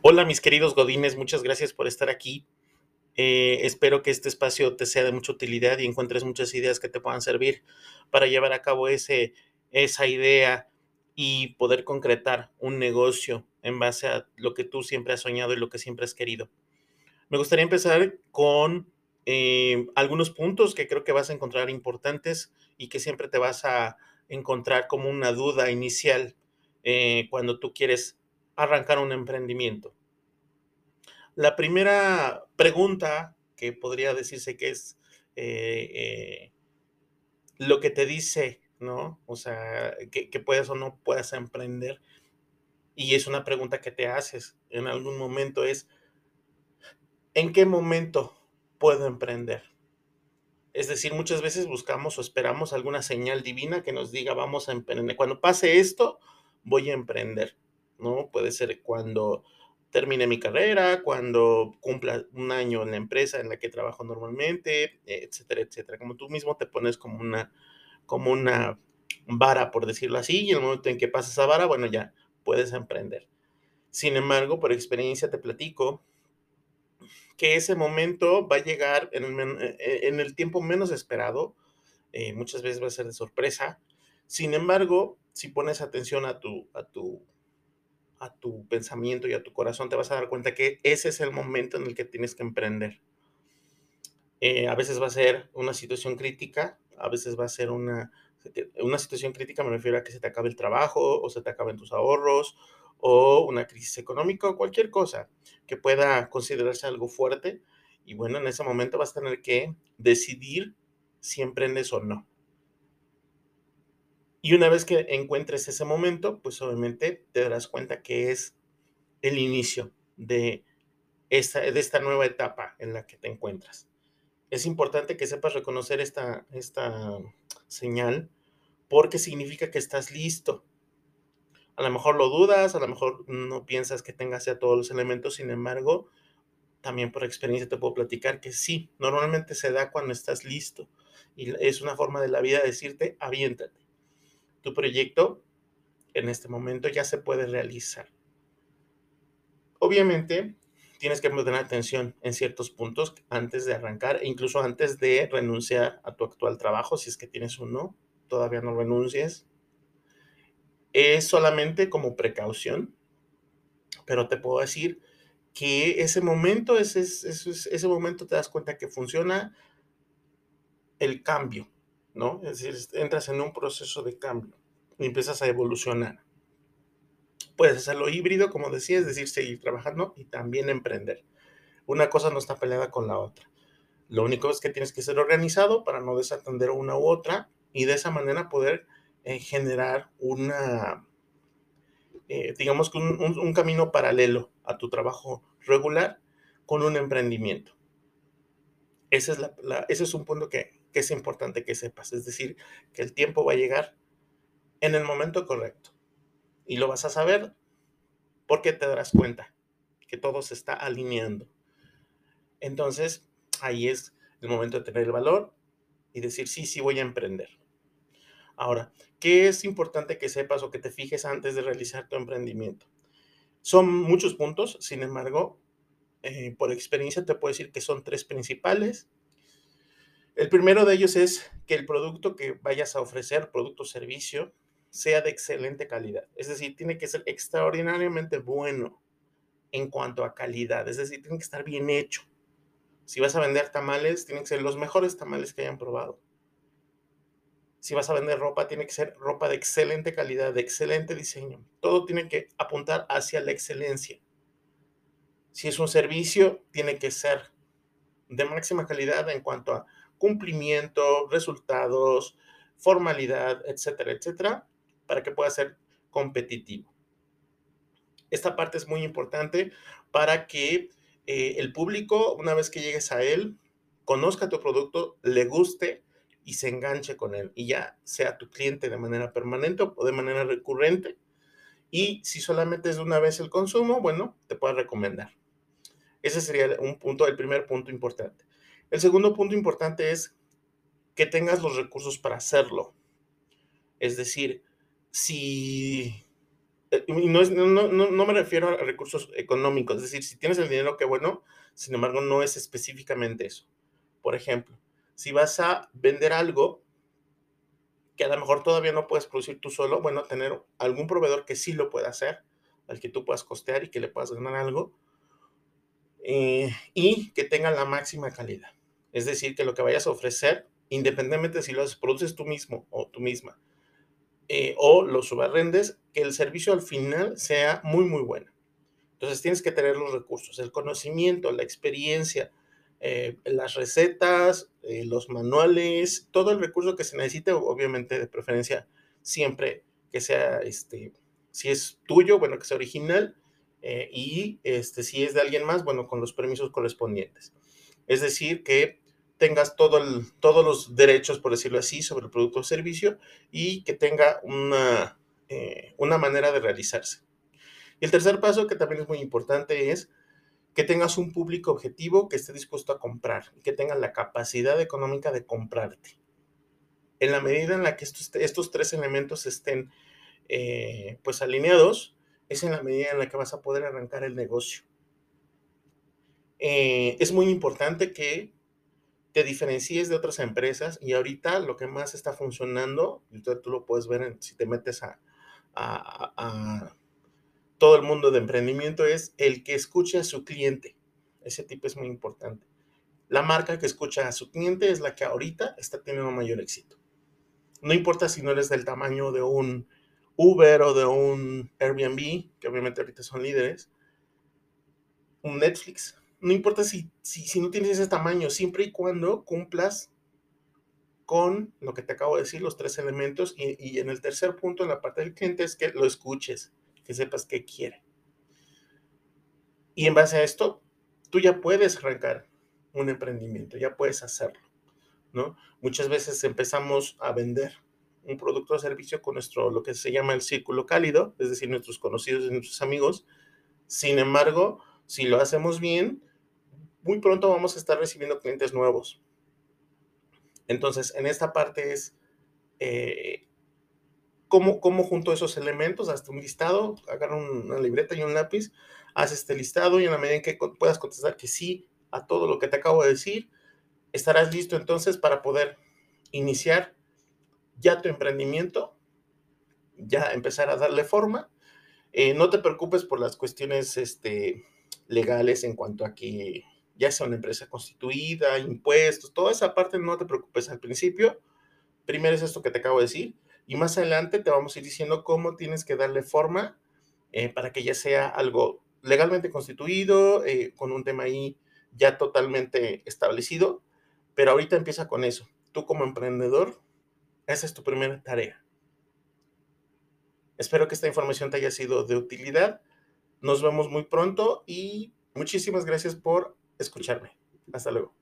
Hola mis queridos Godines, muchas gracias por estar aquí. Eh, espero que este espacio te sea de mucha utilidad y encuentres muchas ideas que te puedan servir para llevar a cabo ese, esa idea y poder concretar un negocio en base a lo que tú siempre has soñado y lo que siempre has querido. Me gustaría empezar con eh, algunos puntos que creo que vas a encontrar importantes y que siempre te vas a encontrar como una duda inicial eh, cuando tú quieres arrancar un emprendimiento. La primera pregunta que podría decirse que es eh, eh, lo que te dice, ¿no? O sea, que, que puedas o no puedas emprender. Y es una pregunta que te haces en algún momento es, ¿en qué momento puedo emprender? Es decir, muchas veces buscamos o esperamos alguna señal divina que nos diga, vamos a emprender. Cuando pase esto, voy a emprender. ¿No? Puede ser cuando termine mi carrera, cuando cumpla un año en la empresa en la que trabajo normalmente, etcétera, etcétera. Como tú mismo te pones como una, como una vara, por decirlo así, y en el momento en que pasas esa vara, bueno, ya puedes emprender. Sin embargo, por experiencia te platico que ese momento va a llegar en el, eh, eh, en el tiempo menos esperado, eh, muchas veces va a ser de sorpresa. Sin embargo, si pones atención a tu, a tu a tu pensamiento y a tu corazón, te vas a dar cuenta que ese es el momento en el que tienes que emprender. Eh, a veces va a ser una situación crítica, a veces va a ser una, una situación crítica, me refiero a que se te acabe el trabajo o se te acaben tus ahorros o una crisis económica o cualquier cosa que pueda considerarse algo fuerte. Y bueno, en ese momento vas a tener que decidir si emprendes o no. Y una vez que encuentres ese momento, pues obviamente te darás cuenta que es el inicio de esta, de esta nueva etapa en la que te encuentras. Es importante que sepas reconocer esta, esta señal porque significa que estás listo. A lo mejor lo dudas, a lo mejor no piensas que tengas ya todos los elementos, sin embargo, también por experiencia te puedo platicar que sí, normalmente se da cuando estás listo. Y es una forma de la vida decirte, aviéntate tu proyecto en este momento ya se puede realizar. Obviamente, tienes que poner atención en ciertos puntos antes de arrancar e incluso antes de renunciar a tu actual trabajo, si es que tienes uno, todavía no renuncies. Es solamente como precaución, pero te puedo decir que ese momento, ese, ese, ese momento te das cuenta que funciona el cambio, ¿no? Es decir, entras en un proceso de cambio y empiezas a evolucionar. Puedes hacerlo híbrido, como decía, es decir, seguir trabajando y también emprender. Una cosa no está peleada con la otra. Lo único es que tienes que ser organizado para no desatender una u otra y de esa manera poder eh, generar una, eh, digamos que un, camino paralelo a tu trabajo regular con un emprendimiento. Ese es, ese es un punto que, que es importante que sepas, es decir, que el tiempo va a llegar en el momento correcto. Y lo vas a saber porque te darás cuenta que todo se está alineando. Entonces, ahí es el momento de tener el valor y decir, sí, sí voy a emprender. Ahora, ¿qué es importante que sepas o que te fijes antes de realizar tu emprendimiento? Son muchos puntos, sin embargo, eh, por experiencia te puedo decir que son tres principales el primero de ellos es que el producto que vayas a ofrecer, producto o servicio, sea de excelente calidad. Es decir, tiene que ser extraordinariamente bueno en cuanto a calidad. Es decir, tiene que estar bien hecho. Si vas a vender tamales, tienen que ser los mejores tamales que hayan probado. Si vas a vender ropa, tiene que ser ropa de excelente calidad, de excelente diseño. Todo tiene que apuntar hacia la excelencia. Si es un servicio, tiene que ser de máxima calidad en cuanto a cumplimiento, resultados, formalidad, etcétera, etcétera, para que pueda ser competitivo. Esta parte es muy importante para que eh, el público, una vez que llegues a él, conozca tu producto, le guste y se enganche con él y ya sea tu cliente de manera permanente o de manera recurrente. Y si solamente es de una vez el consumo, bueno, te puedo recomendar. Ese sería un punto, el primer punto importante. El segundo punto importante es que tengas los recursos para hacerlo. Es decir, si eh, no, no, no, no me refiero a recursos económicos, es decir, si tienes el dinero, qué bueno, sin embargo, no es específicamente eso. Por ejemplo, si vas a vender algo que a lo mejor todavía no puedes producir tú solo, bueno, tener algún proveedor que sí lo pueda hacer, al que tú puedas costear y que le puedas ganar algo, eh, y que tenga la máxima calidad. Es decir, que lo que vayas a ofrecer, independientemente si lo produces tú mismo o tú misma, eh, o lo subarrendes, que el servicio al final sea muy, muy bueno. Entonces tienes que tener los recursos, el conocimiento, la experiencia, eh, las recetas, los manuales, todo el recurso que se necesite, obviamente de preferencia siempre que sea, este, si es tuyo, bueno, que sea original, eh, y este, si es de alguien más, bueno, con los permisos correspondientes. Es decir, que tengas todo todos los derechos, por decirlo así, sobre el producto o servicio y que tenga una, eh, una manera de realizarse. Y el tercer paso, que también es muy importante, es que tengas un público objetivo que esté dispuesto a comprar y que tenga la capacidad económica de comprarte. En la medida en la que estos, estos tres elementos estén eh, pues alineados, es en la medida en la que vas a poder arrancar el negocio. Eh, es muy importante que te diferencies de otras empresas y ahorita lo que más está funcionando, y tú, lo puedes ver si te metes a, todo el mundo de emprendimiento, es el que escuche a su cliente. Ese tipo es muy importante. La marca que escucha a su cliente es la que ahorita está teniendo mayor éxito. No importa si no eres del tamaño de un Uber o de un Airbnb, que obviamente ahorita son líderes, un Netflix. No importa si, si, no tienes ese tamaño, siempre y cuando cumplas con lo que te acabo de decir, los tres elementos. Y, y, en el tercer punto, en la parte del cliente, es que lo escuches, que sepas qué quiere. Y en base a esto, tú ya puedes arrancar un emprendimiento, ya puedes hacerlo, ¿no? Muchas veces empezamos a vender un producto o servicio con nuestro, lo que se llama el círculo cálido, es decir, nuestros conocidos y nuestros amigos. Sin embargo, si lo hacemos bien, muy pronto vamos a estar recibiendo clientes nuevos. Entonces, en esta parte es eh, cómo, cómo junto esos elementos, hasta un listado, agarra una libreta y un lápiz, haz este listado y en la medida en que puedas contestar que sí a todo lo que te acabo de decir, estarás listo entonces para poder iniciar ya tu emprendimiento, ya empezar a darle forma. Eh, no te preocupes por las cuestiones este, legales en cuanto a que ya sea una empresa constituida, impuestos, toda esa parte no te preocupes al principio. Primero es esto que te acabo de decir y más adelante te vamos a ir diciendo cómo tienes que darle forma eh, para que ya sea algo legalmente constituido, eh, con un tema ahí ya totalmente establecido, pero ahorita empieza con eso. Tú como emprendedor esa es tu primera tarea. Espero que esta información te haya sido de utilidad. Nos vemos muy pronto y muchísimas gracias por escucharme. Hasta luego.